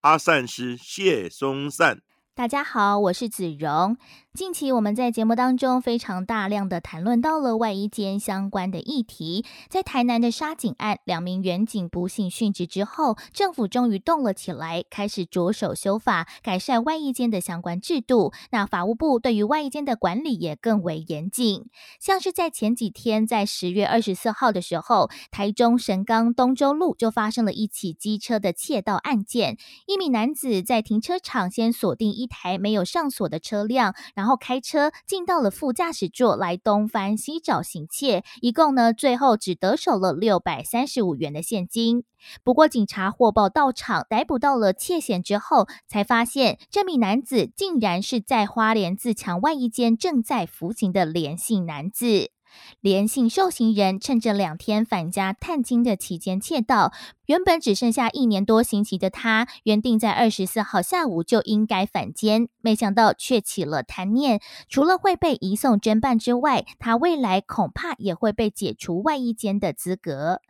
阿善师谢松善。大家好，我是子荣。近期我们在节目当中非常大量的谈论到了外衣间相关的议题。在台南的沙井案，两名员警不幸殉职之后，政府终于动了起来，开始着手修法，改善外衣间的相关制度。那法务部对于外衣间的管理也更为严谨。像是在前几天，在十月二十四号的时候，台中神冈东州路就发生了一起机车的窃盗案件。一名男子在停车场先锁定一台没有上锁的车辆。然后开车进到了副驾驶座来东翻西找行窃，一共呢最后只得手了六百三十五元的现金。不过警察获报到场逮捕到了窃嫌之后，才发现这名男子竟然是在花莲自强外一间正在服刑的连姓男子。连姓受刑人趁着两天返家探亲的期间窃盗，原本只剩下一年多刑期的他，原定在二十四号下午就应该返监，没想到却起了贪念，除了会被移送侦办之外，他未来恐怕也会被解除外衣监的资格。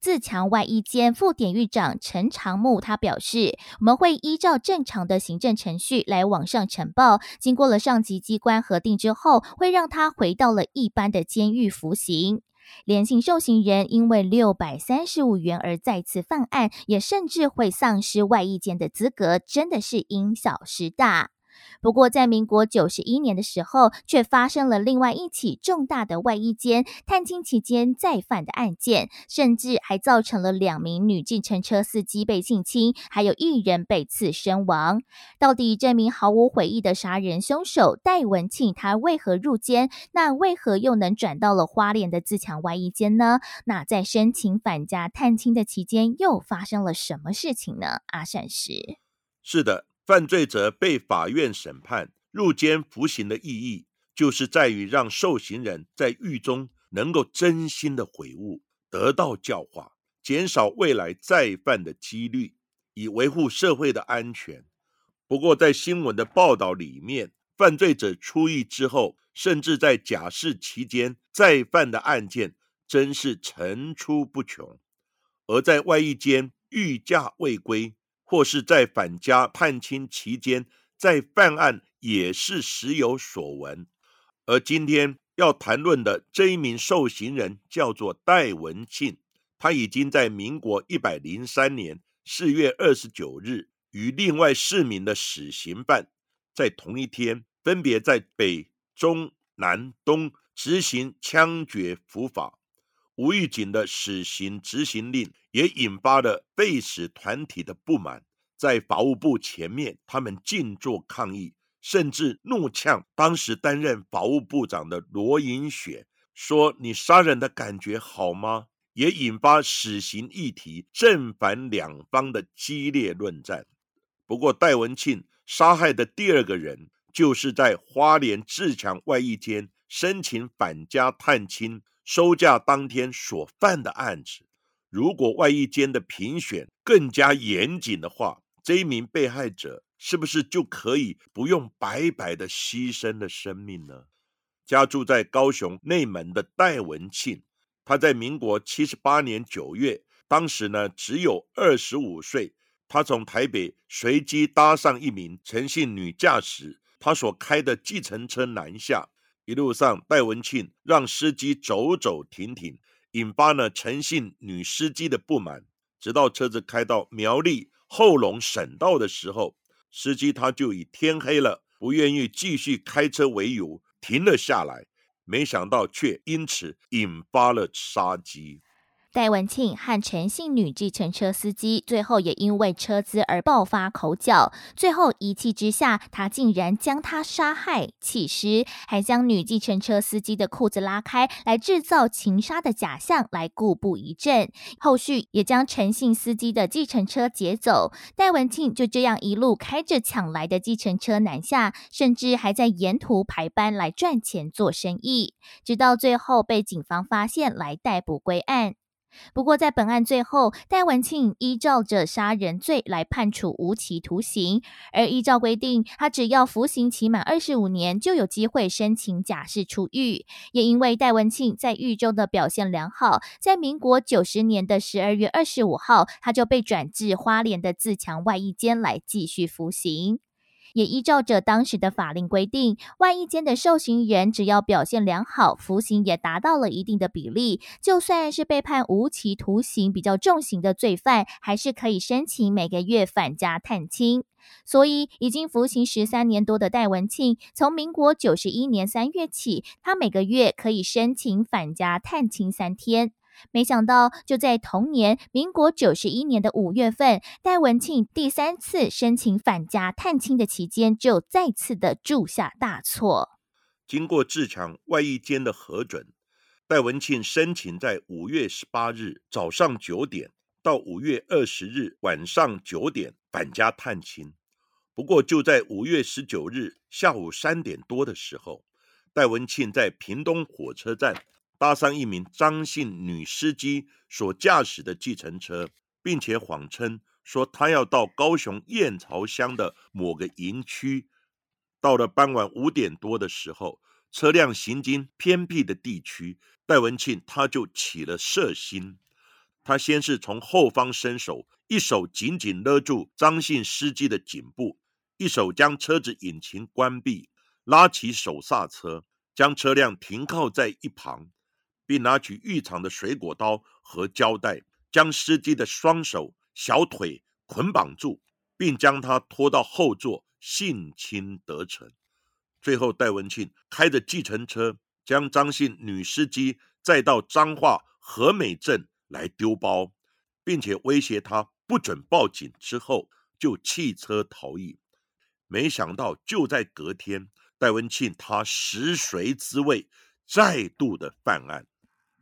自强外衣间副典狱长陈长木他表示，我们会依照正常的行政程序来往上呈报，经过了上级机关核定之后，会让他回到了一般的监狱服刑。连性受刑人因为六百三十五元而再次犯案，也甚至会丧失外衣监的资格，真的是因小失大。不过，在民国九十一年的时候，却发生了另外一起重大的外衣间探亲期间再犯的案件，甚至还造成了两名女计程车司机被性侵，还有一人被刺身亡。到底这名毫无悔意的杀人凶手戴文庆，他为何入监？那为何又能转到了花莲的自强外衣间呢？那在申请返家探亲的期间，又发生了什么事情呢？阿善是，是的。犯罪者被法院审判入监服刑的意义，就是在于让受刑人在狱中能够真心的悔悟，得到教化，减少未来再犯的几率，以维护社会的安全。不过，在新闻的报道里面，犯罪者出狱之后，甚至在假释期间再犯的案件，真是层出不穷。而在外役间御驾未归。或是在返家探亲期间在犯案，也是时有所闻。而今天要谈论的这一名受刑人叫做戴文庆，他已经在民国一百零三年四月二十九日，与另外四名的死刑犯在同一天，分别在北、中、南、东执行枪决伏法。吴玉景的死刑执行令。也引发了被使团体的不满，在法务部前面，他们静坐抗议，甚至怒呛当时担任法务部长的罗银雪，说：“你杀人的感觉好吗？”也引发死刑议题正反两方的激烈论战。不过，戴文庆杀害的第二个人，就是在花莲自强外役间申请返家探亲收假当天所犯的案子。如果外役间的评选更加严谨的话，这一名被害者是不是就可以不用白白的牺牲了生命呢？家住在高雄内门的戴文庆，他在民国七十八年九月，当时呢只有二十五岁，他从台北随机搭上一名陈姓女驾驶，他所开的计程车南下，一路上戴文庆让司机走走停停。引发了陈姓女司机的不满，直到车子开到苗栗后龙省道的时候，司机他就以天黑了不愿意继续开车为由停了下来，没想到却因此引发了杀机。戴文庆和陈姓女计程车司机最后也因为车资而爆发口角，最后一气之下，他竟然将她杀害、弃尸，还将女计程车司机的裤子拉开，来制造情杀的假象，来故布疑阵。后续也将陈姓司机的计程车劫走。戴文庆就这样一路开着抢来的计程车南下，甚至还在沿途排班来赚钱做生意，直到最后被警方发现，来逮捕归案。不过，在本案最后，戴文庆依照着杀人罪来判处无期徒刑，而依照规定，他只要服刑期满二十五年，就有机会申请假释出狱。也因为戴文庆在狱中的表现良好，在民国九十年的十二月二十五号，他就被转至花莲的自强外役监来继续服刑。也依照着当时的法令规定，外役间的受刑人只要表现良好，服刑也达到了一定的比例，就算是被判无期徒刑比较重刑的罪犯，还是可以申请每个月返家探亲。所以，已经服刑十三年多的戴文庆，从民国九十一年三月起，他每个月可以申请返家探亲三天。没想到，就在同年，民国九十一年的五月份，戴文庆第三次申请返家探亲的期间，就再次的铸下大错。经过自强外役监的核准，戴文庆申请在五月十八日早上九点到五月二十日晚上九点返家探亲。不过，就在五月十九日下午三点多的时候，戴文庆在屏东火车站。搭上一名张姓女司机所驾驶的计程车，并且谎称说他要到高雄燕巢乡的某个营区。到了傍晚五点多的时候，车辆行经偏僻的地区，戴文庆他就起了色心。他先是从后方伸手，一手紧紧勒住张姓司机的颈部，一手将车子引擎关闭，拉起手刹车，将车辆停靠在一旁。并拿起浴场的水果刀和胶带，将司机的双手、小腿捆绑住，并将他拖到后座性侵得逞。最后，戴文庆开着计程车将张姓女司机载到彰化和美镇来丢包，并且威胁他不准报警，之后就弃车逃逸。没想到，就在隔天，戴文庆他食髓知味，再度的犯案。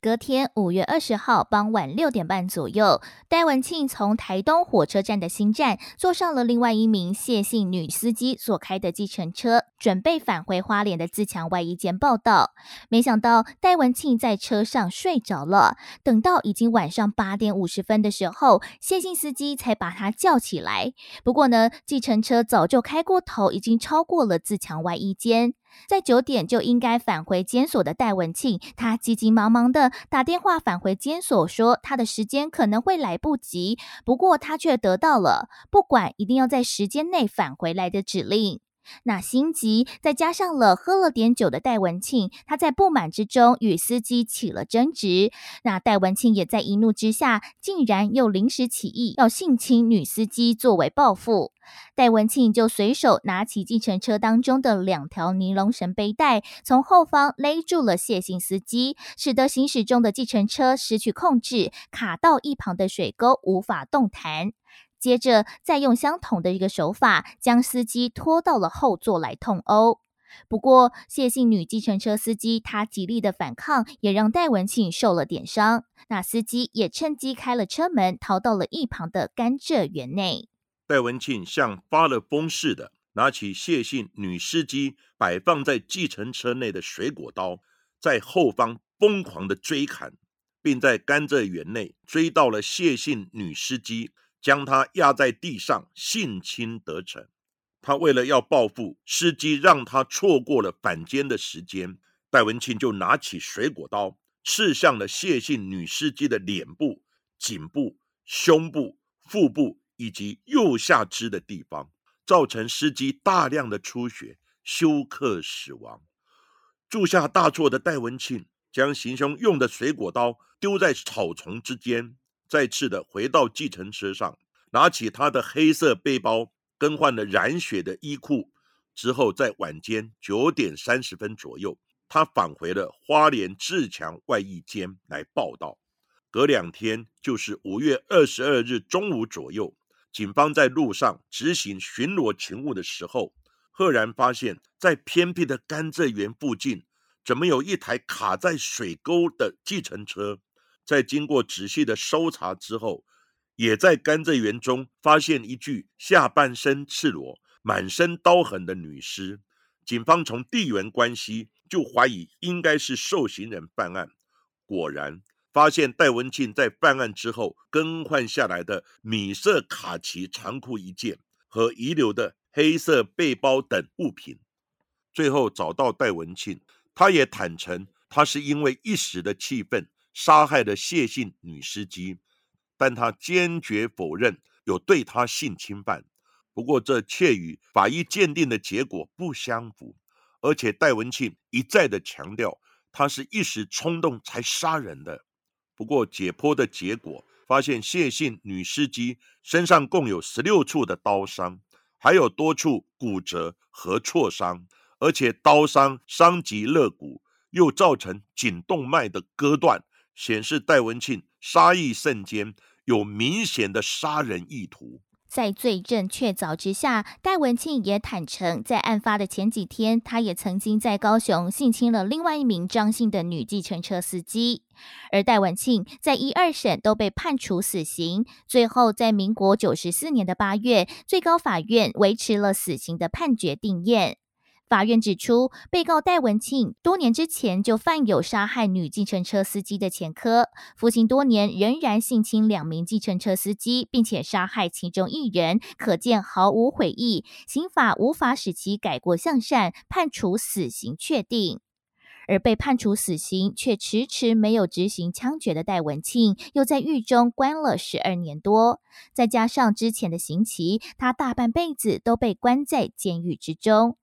隔天五月二十号傍晚六点半左右，戴文庆从台东火车站的新站坐上了另外一名谢姓女司机所开的计程车，准备返回花莲的自强外衣间报道。没想到戴文庆在车上睡着了，等到已经晚上八点五十分的时候，谢姓司机才把他叫起来。不过呢，计程车早就开过头，已经超过了自强外衣间。在九点就应该返回监所的戴文庆，他急急忙忙的打电话返回监所，说他的时间可能会来不及。不过他却得到了不管一定要在时间内返回来的指令。那心急，再加上了喝了点酒的戴文庆，他在不满之中与司机起了争执。那戴文庆也在一怒之下，竟然又临时起意要性侵女司机作为报复。戴文庆就随手拿起计程车当中的两条尼龙绳背带，从后方勒住了谢姓司机，使得行驶中的计程车失去控制，卡到一旁的水沟，无法动弹。接着再用相同的一个手法，将司机拖到了后座来痛殴。不过谢姓女计程车司机她极力的反抗，也让戴文庆受了点伤。那司机也趁机开了车门，逃到了一旁的甘蔗园内。戴文庆像发了疯似的，拿起谢姓女司机摆放在计程车内的水果刀，在后方疯狂的追砍，并在甘蔗园内追到了谢姓女司机，将她压在地上性侵得逞。他为了要报复司机，让他错过了反间的时间，戴文庆就拿起水果刀刺向了谢姓女司机的脸部、颈部、胸部、腹部。以及右下肢的地方，造成司机大量的出血，休克死亡。铸下大错的戴文庆将行凶用的水果刀丢在草丛之间，再次的回到计程车上，拿起他的黑色背包，更换了染血的衣裤之后，在晚间九点三十分左右，他返回了花莲自强外役间来报道。隔两天就是五月二十二日中午左右，警方在路上执行巡逻勤务的时候，赫然发现，在偏僻的甘蔗园附近，怎么有一台卡在水沟的计程车？在经过仔细的搜查之后，也在甘蔗园中发现一具下半身赤裸、满身刀痕的女尸。警方从地缘关系就怀疑应该是受刑人办案。果然，发现戴文庆在犯案之后更换下来的米色卡其长裤一件和遗留的黑色背包等物品。最后找到戴文庆，他也坦诚，他是因为一时的气愤。杀害了谢姓女司机，但他坚决否认有对她性侵犯。不过，这却与法医鉴定的结果不相符，而且戴文庆一再的强调，他是一时冲动才杀人的。不过，解剖的结果发现，谢姓女司机身上共有十六处的刀伤，还有多处骨折和挫伤，而且刀伤伤及肋骨，又造成颈动脉的割断。显示戴文庆杀意甚坚，有明显的杀人意图。在罪证确凿之下，戴文庆也坦诚，在案发的前几天，他也曾经在高雄性侵了另外一名张姓的女计程车司机。而戴文庆在一二审都被判处死刑，最后在民国九十四年的八月，最高法院维持了死刑的判决定验。法院指出，被告戴文庆多年之前就犯有杀害女计程车司机的前科，服刑多年仍然性侵两名计程车司机，并且杀害其中一人，可见毫无悔意。刑法无法使其改过向善，判处死刑确定。而被判处死刑却迟迟没有执行枪决的戴文庆，又在狱中关了十二年多，再加上之前的刑期，他大半辈子都被关在监狱之中。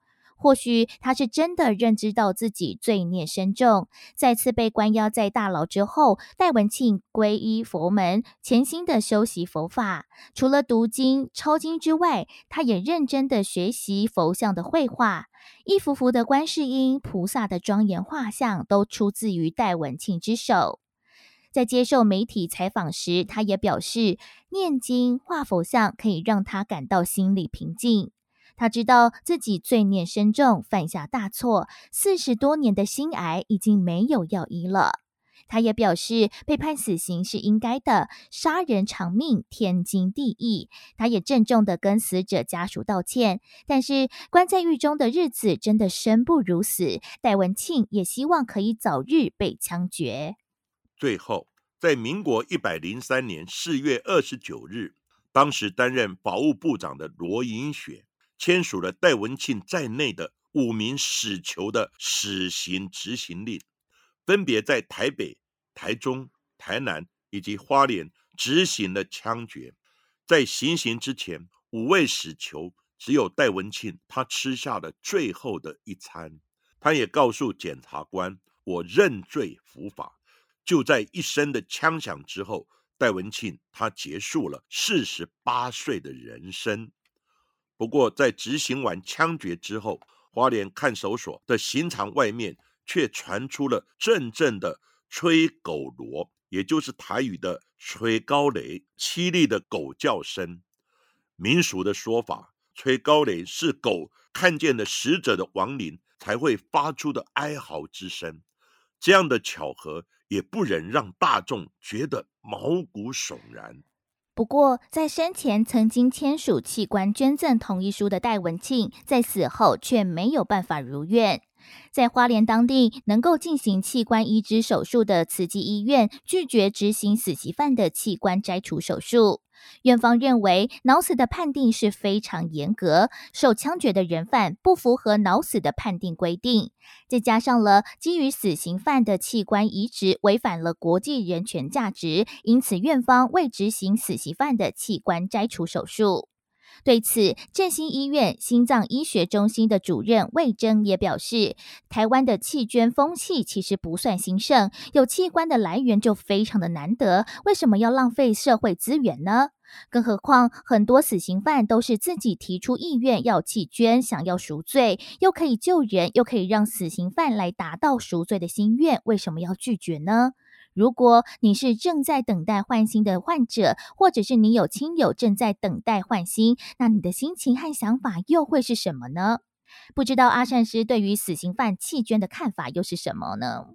或许他是真的认知到自己罪孽深重，再次被关押在大牢之后，戴文庆皈依佛门，潜心的修习佛法。除了读经抄经之外，他也认真的学习佛像的绘画，一幅幅的观世音菩萨的庄严画像都出自于戴文庆之手。在接受媒体采访时，他也表示，念经画佛像可以让他感到心里平静。他知道自己罪孽深重，犯下大错，四十多年的心癌已经没有药医了。他也表示，被判死刑是应该的，杀人偿命，天经地义。他也郑重的跟死者家属道歉。但是关在狱中的日子真的生不如死，戴文庆也希望可以早日被枪决。最后，在民国一百零三年四月二十九日，当时担任法务部长的罗银雪。签署了戴文庆在内的五名死囚的死刑执行令，分别在台北、台中、台南以及花莲执行了枪决。在行刑之前，五位死囚只有戴文庆，他吃下了最后的一餐。他也告诉检察官：“我认罪伏法。”就在一声的枪响之后，戴文庆他结束了四十八岁的人生。不过，在执行完枪决之后，花莲看守所的刑场外面却传出了阵阵的吹狗锣，也就是台语的吹高雷，凄厉的狗叫声。民俗的说法，吹高雷是狗看见了死者的亡灵才会发出的哀嚎之声。这样的巧合，也不忍让大众觉得毛骨悚然。不过，在生前曾经签署器官捐赠同意书的戴文庆，在死后却没有办法如愿。在花莲当地能够进行器官移植手术的慈济医院，拒绝执行死刑犯的器官摘除手术。院方认为，脑死的判定是非常严格，受枪决的人犯不符合脑死的判定规定，再加上了基于死刑犯的器官移植违反了国际人权价值，因此院方未执行死刑犯的器官摘除手术。对此，振兴医院心脏医学中心的主任魏征也表示，台湾的弃捐风气其实不算兴盛，有器官的来源就非常的难得，为什么要浪费社会资源呢？更何况，很多死刑犯都是自己提出意愿要弃捐，想要赎罪，又可以救人，又可以让死刑犯来达到赎罪的心愿，为什么要拒绝呢？如果你是正在等待换心的患者，或者是你有亲友正在等待换心，那你的心情和想法又会是什么呢？不知道阿善师对于死刑犯弃捐的看法又是什么呢？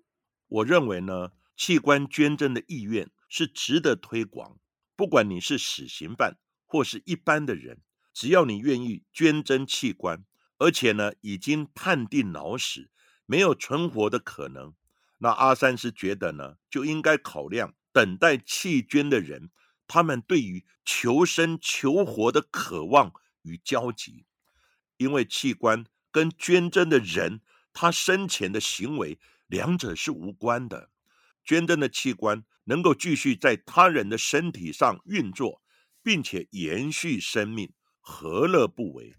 我认为呢，器官捐赠的意愿是值得推广。不管你是死刑犯或是一般的人，只要你愿意捐赠器官，而且呢已经判定脑死，没有存活的可能，那阿三是觉得呢就应该考量等待弃捐的人，他们对于求生求活的渴望与焦急。因为器官跟捐赠的人他生前的行为两者是无关的，捐赠的器官能够继续在他人的身体上运作，并且延续生命，何乐不为？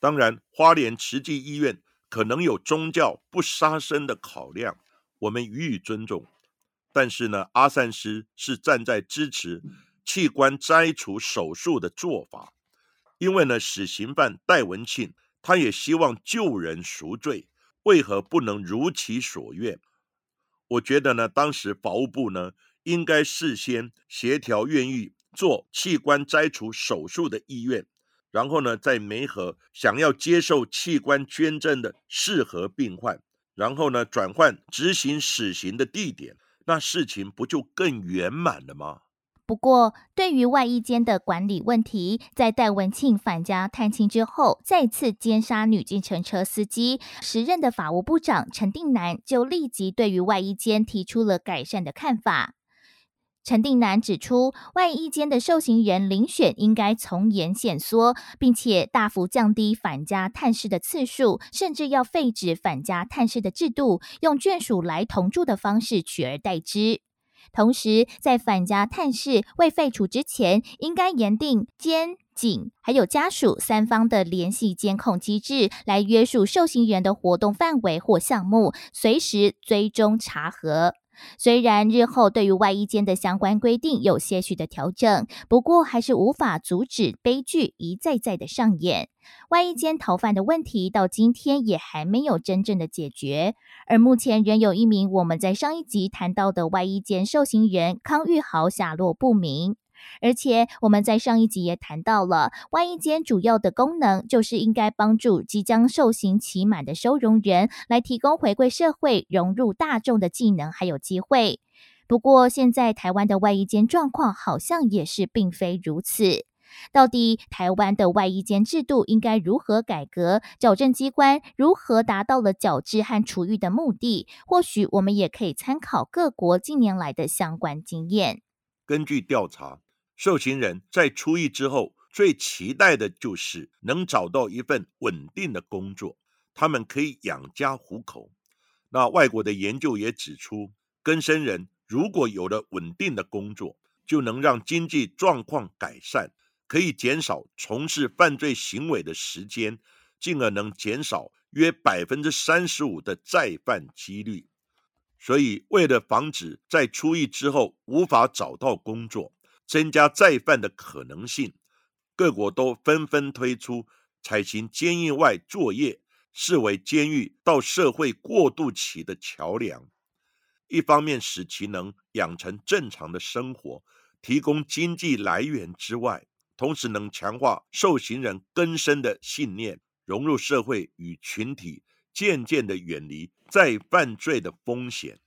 当然，花莲慈济医院可能有宗教不杀生的考量，我们予以尊重。但是呢，阿善师是站在支持器官摘除手术的做法。因为呢，死刑犯戴文庆他也希望救人赎罪，为何不能如其所愿？我觉得呢，当时法务部呢应该事先协调愿意做器官摘除手术的医院，然后呢再媒合想要接受器官捐赠的适合病患，然后呢转换执行死刑的地点，那事情不就更圆满了吗？不过，对于外衣间的管理问题，在戴文庆返家探亲之后，再次奸杀女计程车司机，时任的法务部长陈定南就立即对于外衣间提出了改善的看法。陈定南指出，外衣间的受刑人遴选应该从严限缩，并且大幅降低返家探视的次数，甚至要废止返家探视的制度，用眷属来同住的方式取而代之。同时，在返家探视未废除之前，应该严定监警还有家属三方的联系监控机制，来约束受刑人的活动范围或项目，随时追踪查核。虽然日后对于外衣间的相关规定有些许的调整，不过还是无法阻止悲剧一再再的上演。外衣间逃犯的问题到今天也还没有真正的解决，而目前仍有一名我们在上一集谈到的外衣间受刑人康玉豪下落不明。而且我们在上一集也谈到了，外衣间主要的功能就是应该帮助即将受刑期满的收容人来提供回归社会、融入大众的技能还有机会。不过，现在台湾的外衣间状况好像也是并非如此。到底台湾的外衣间制度应该如何改革？矫正机关如何达到了矫治和处遇的目的？或许我们也可以参考各国近年来的相关经验。根据调查。受刑人在出狱之后，最期待的就是能找到一份稳定的工作，他们可以养家糊口。那外国的研究也指出，更生人如果有了稳定的工作，就能让经济状况改善，可以减少从事犯罪行为的时间，进而能减少约百分之三十五的再犯几率。所以，为了防止在出狱之后无法找到工作，增加再犯的可能性，各国都纷纷推出采行监狱外作业，视为监狱到社会过渡期的桥梁。一方面使其能养成正常的生活，提供经济来源之外，同时能强化受刑人根深的信念，融入社会与群体，渐渐的远离再犯罪的风险。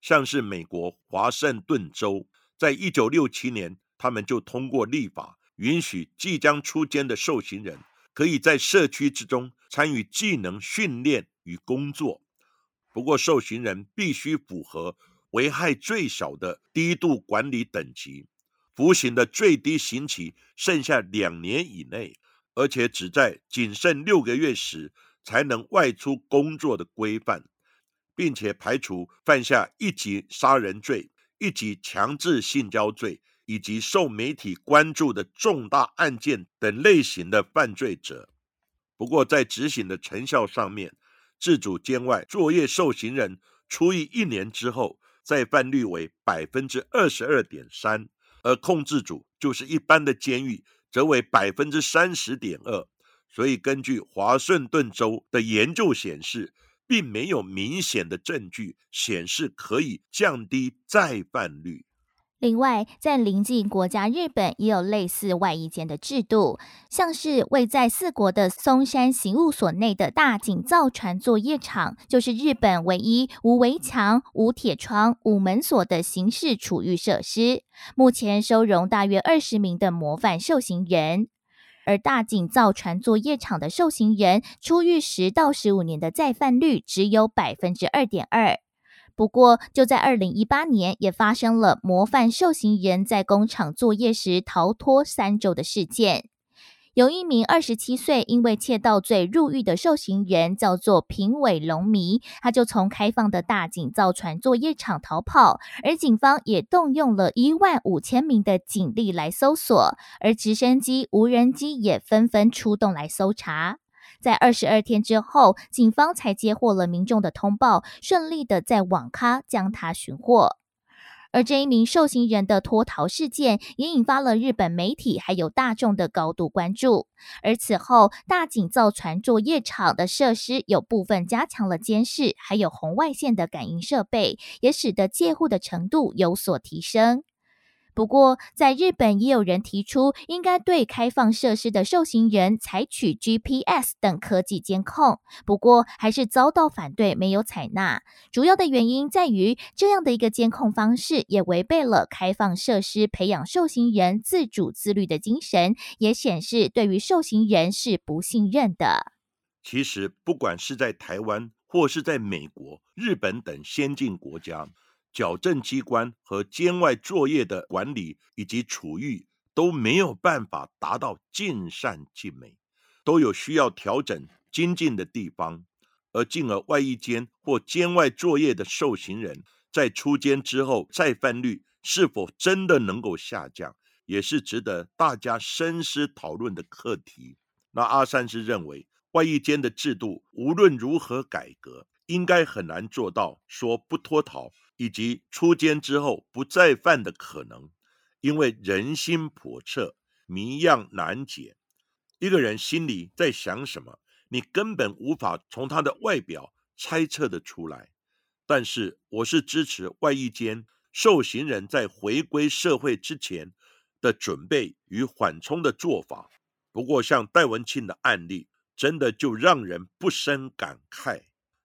像是美国华盛顿州。在一九六七年，他们就通过立法，允许即将出监的受刑人可以在社区之中参与技能训练与工作。不过，受刑人必须符合危害最小的低度管理等级，服刑的最低刑期剩下两年以内，而且只在仅剩六个月时才能外出工作的规范，并且排除犯下一级杀人罪。一级强制性交罪以及受媒体关注的重大案件等类型的犯罪者。不过，在执行的成效上面，自主监外作业受刑人出狱一年之后，再犯率为百分之二十二点三，而控制组就是一般的监狱，则为百分之三十点二。所以，根据华盛顿州的研究显示，并没有明显的证据显示可以降低再犯率。另外，在邻近国家日本也有类似外衣间的制度，像是位在四国的松山刑务所内的大井造船作业场，就是日本唯一无围墙、无铁窗、无门锁的刑事处遇设施，目前收容大约二十名的模范受刑人。而大井造船作业场的受刑人出狱十到十五年的再犯率只有百分之二点二。不过，就在二零一八年，也发生了模范受刑人在工厂作业时逃脱三周的事件。有一名二十七岁因为窃盗罪入狱的受刑人，叫做平尾龙弥，他就从开放的大井造船作业场逃跑，而警方也动用了一万五千名的警力来搜索，而直升机、无人机也纷纷出动来搜查。在二十二天之后，警方才接获了民众的通报，顺利的在网咖将他寻获。而这一名受刑人的脱逃事件，也引发了日本媒体还有大众的高度关注。而此后，大井造船作业场的设施有部分加强了监视，还有红外线的感应设备，也使得戒护的程度有所提升。不过，在日本也有人提出，应该对开放设施的受刑人采取 GPS 等科技监控。不过，还是遭到反对，没有采纳。主要的原因在于，这样的一个监控方式也违背了开放设施培养受刑人自主自律的精神，也显示对于受刑人是不信任的。其实，不管是在台湾，或是在美国、日本等先进国家。矫正机关和监外作业的管理以及处遇都没有办法达到尽善尽美，都有需要调整精进的地方。而进而外役监或监外作业的受刑人，在出监之后再犯率是否真的能够下降，也是值得大家深思讨论的课题。那阿三是认为，外役监的制度无论如何改革，应该很难做到说不脱逃。以及出监之后不再犯的可能，因为人心叵测，谜样难解。一个人心里在想什么，你根本无法从他的外表猜测的出来。但是，我是支持外役监受刑人在回归社会之前的准备与缓冲的做法。不过，像戴文庆的案例，真的就让人不生感慨。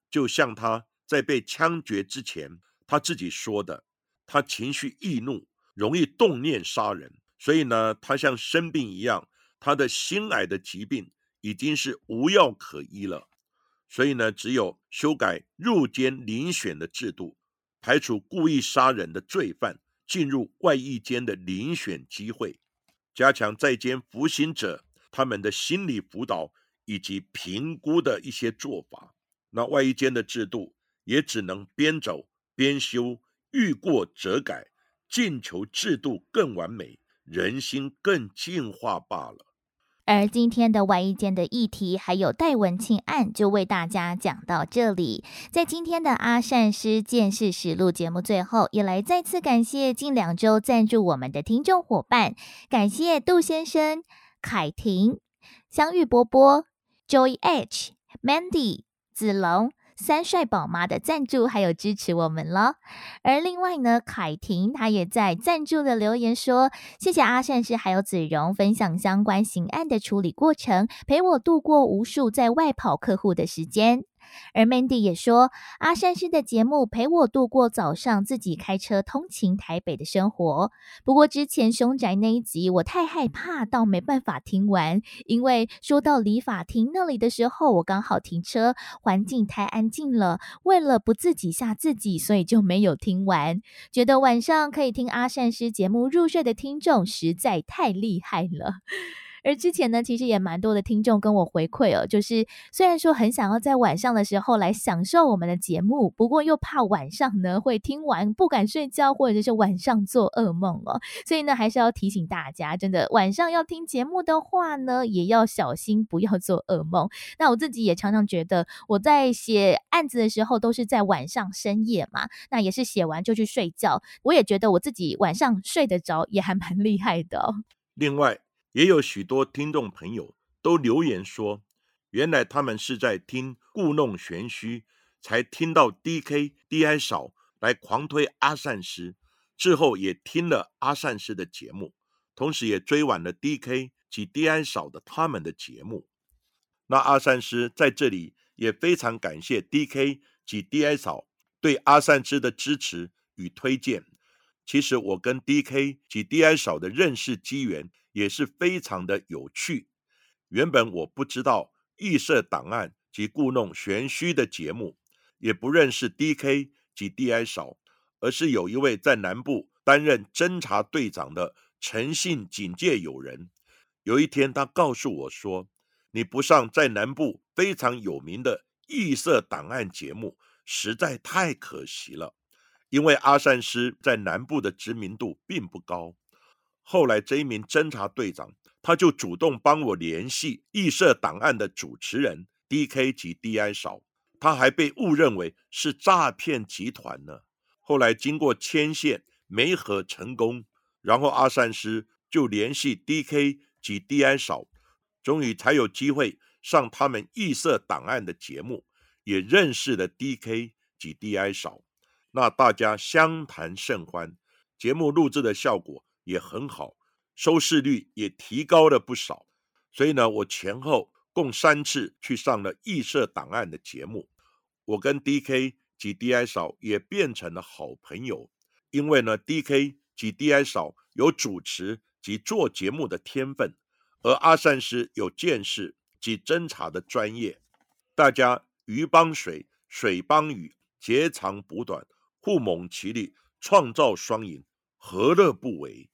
就像他在被枪决之前。他自己说的，他情绪易怒，容易动念杀人，所以呢，他像生病一样，他的心癌的疾病已经是无药可医了，所以呢，只有修改入监遴选的制度，排除故意杀人的罪犯进入外役监的遴选机会，加强在监服刑者他们的心理辅导以及评估的一些做法，那外役监的制度也只能边走。边修，欲过则改，尽求制度更完美，人心更进化罢了。而今天的外衣间的议题，还有戴文庆案，就为大家讲到这里。在今天的阿善师见识实录节目最后，也来再次感谢近两周赞助我们的听众伙伴，感谢杜先生、凯婷、香玉波波、Joy H、Mandy、子龙。三帅宝妈的赞助还有支持我们了，而另外呢，凯婷她也在赞助的留言说：“谢谢阿善师还有子荣分享相关刑案的处理过程，陪我度过无数在外跑客户的时间。”而 Mandy 也说，阿善师的节目陪我度过早上自己开车通勤台北的生活。不过之前凶宅那一集，我太害怕到没办法听完，因为说到理发厅那里的时候，我刚好停车，环境太安静了。为了不自己吓自己，所以就没有听完。觉得晚上可以听阿善师节目入睡的听众实在太厉害了。而之前呢，其实也蛮多的听众跟我回馈哦，就是虽然说很想要在晚上的时候来享受我们的节目，不过又怕晚上呢会听完不敢睡觉，或者是晚上做噩梦哦，所以呢还是要提醒大家，真的晚上要听节目的话呢，也要小心不要做噩梦。那我自己也常常觉得，我在写案子的时候都是在晚上深夜嘛，那也是写完就去睡觉，我也觉得我自己晚上睡得着也还蛮 厉害的。另外。也有许多听众朋友都留言说，原来他们是在听故弄玄虚，才听到 D.K. D.I. 嫂来狂推阿善师，之后也听了阿善师的节目，同时也追完了 D.K. 及 D.I. 嫂的他们的节目。那阿善师在这里也非常感谢 D.K. 及 D.I. 嫂对阿善师的支持与推荐。其实我跟 D.K. 及 D.I. 少的认识机缘也是非常的有趣。原本我不知道异色档案及故弄玄虚的节目，也不认识 D.K. 及 D.I. 少，而是有一位在南部担任侦查队长的诚信警戒友人。有一天，他告诉我说：“你不上在南部非常有名的异色档案节目，实在太可惜了。因为阿善师在南部的知名度并不高。”后来，这一名侦查队长。他就主动帮我联系异色档案的主持人 D.K. 及 D.I. 少，他还被误认为是诈骗集团呢。后来经过牵线没合成功，然后阿善师就联系 D.K. 及 D.I. 少，终于才有机会上他们异色档案的节目，也认识了 D.K. 及 D.I. 少。那大家相谈甚欢，节目录制的效果也很好。收视率也提高了不少，所以呢，我前后共三次去上了异色档案的节目。我跟 D.K. 及 D.I. 嫂也变成了好朋友，因为呢，D.K. 及 D.I. 嫂有主持及做节目的天分，而阿善师有见识及侦查的专业，大家鱼帮水，水帮鱼，截长补短，不谋其利，创造双赢，何乐不为？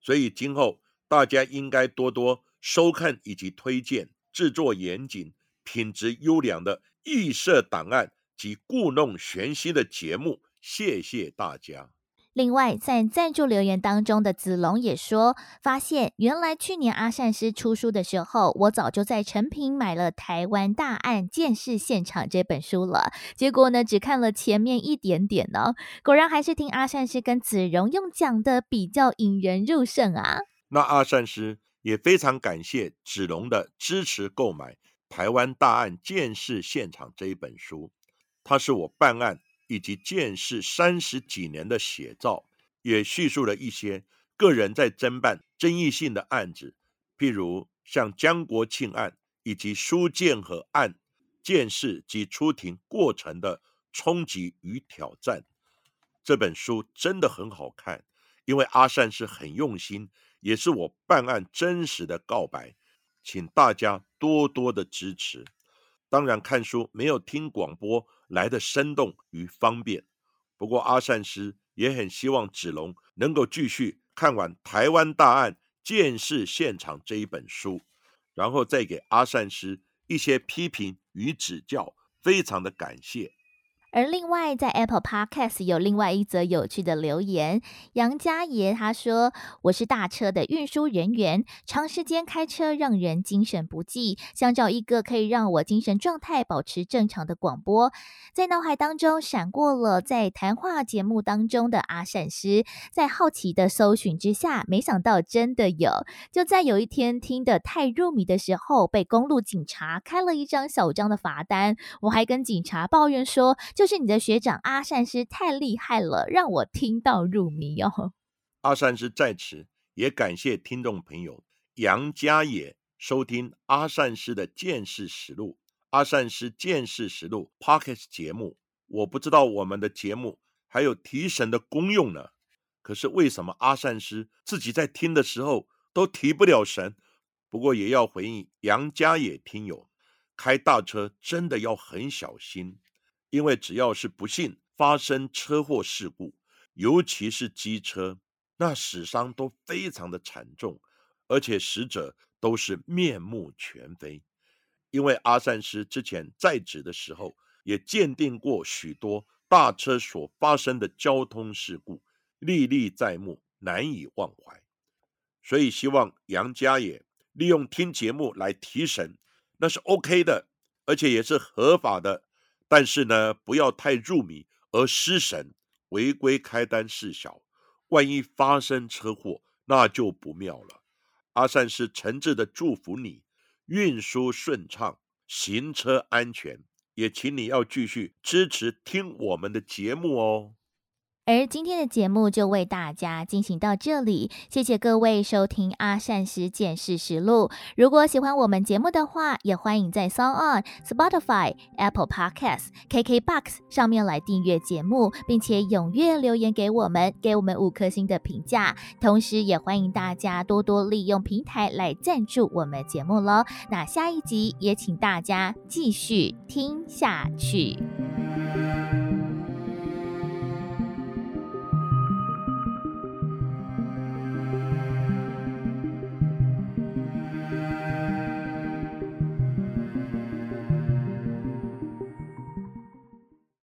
所以今后大家应该多多收看以及推荐制作严谨、品质优良的预设档案及故弄玄虚的节目。谢谢大家。另外，在赞助留言当中的子龙也说，发现原来去年阿善师出书的时候，我早就在成品买了《台湾大案鉴识现场》这本书了。结果呢，只看了前面一点点呢，果然还是听阿善师跟子荣用讲的比较引人入胜啊。那阿善师也非常感谢子龙的支持购买《台湾大案鉴识现场》这一本书，它是我办案。以及建市三十几年的写照，也叙述了一些个人在侦办争议性的案子，譬如像江国庆案以及苏建和案见识及出庭过程的冲击与挑战。这本书真的很好看，因为阿善是很用心，也是我办案真实的告白，请大家多多的支持。当然，看书没有听广播来的生动与方便。不过，阿善师也很希望子龙能够继续看完《台湾大案建事现场》这一本书，然后再给阿善师一些批评与指教，非常的感谢。而另外，在 Apple Podcast 有另外一则有趣的留言，杨家爷他说：“我是大车的运输人员，长时间开车让人精神不济，想找一个可以让我精神状态保持正常的广播。在脑海当中闪过了在谈话节目当中的阿善师，在好奇的搜寻之下，没想到真的有。就在有一天听得太入迷的时候，被公路警察开了一张小张的罚单，我还跟警察抱怨说，就。”是你的学长阿善师太厉害了，让我听到入迷哦。阿善师在此也感谢听众朋友杨家也收听阿善师的见识实录。阿善师见识实录 Pockets 节目，我不知道我们的节目还有提神的功用呢。可是为什么阿善师自己在听的时候都提不了神？不过也要回应杨家也听友，开大车真的要很小心。因为只要是不幸发生车祸事故，尤其是机车，那死伤都非常的惨重，而且死者都是面目全非。因为阿善师之前在职的时候，也鉴定过许多大车所发生的交通事故，历历在目，难以忘怀。所以希望杨家也利用听节目来提神，那是 OK 的，而且也是合法的。但是呢，不要太入迷而失神，违规开单事小，万一发生车祸，那就不妙了。阿善是诚挚的祝福你，运输顺畅，行车安全，也请你要继续支持听我们的节目哦。而今天的节目就为大家进行到这里，谢谢各位收听阿善时见识实录。如果喜欢我们节目的话，也欢迎在 s o n On、Spotify、Apple Podcasts、KKBox 上面来订阅节目，并且踊跃留言给我们，给我们五颗星的评价。同时，也欢迎大家多多利用平台来赞助我们节目喽。那下一集也请大家继续听下去。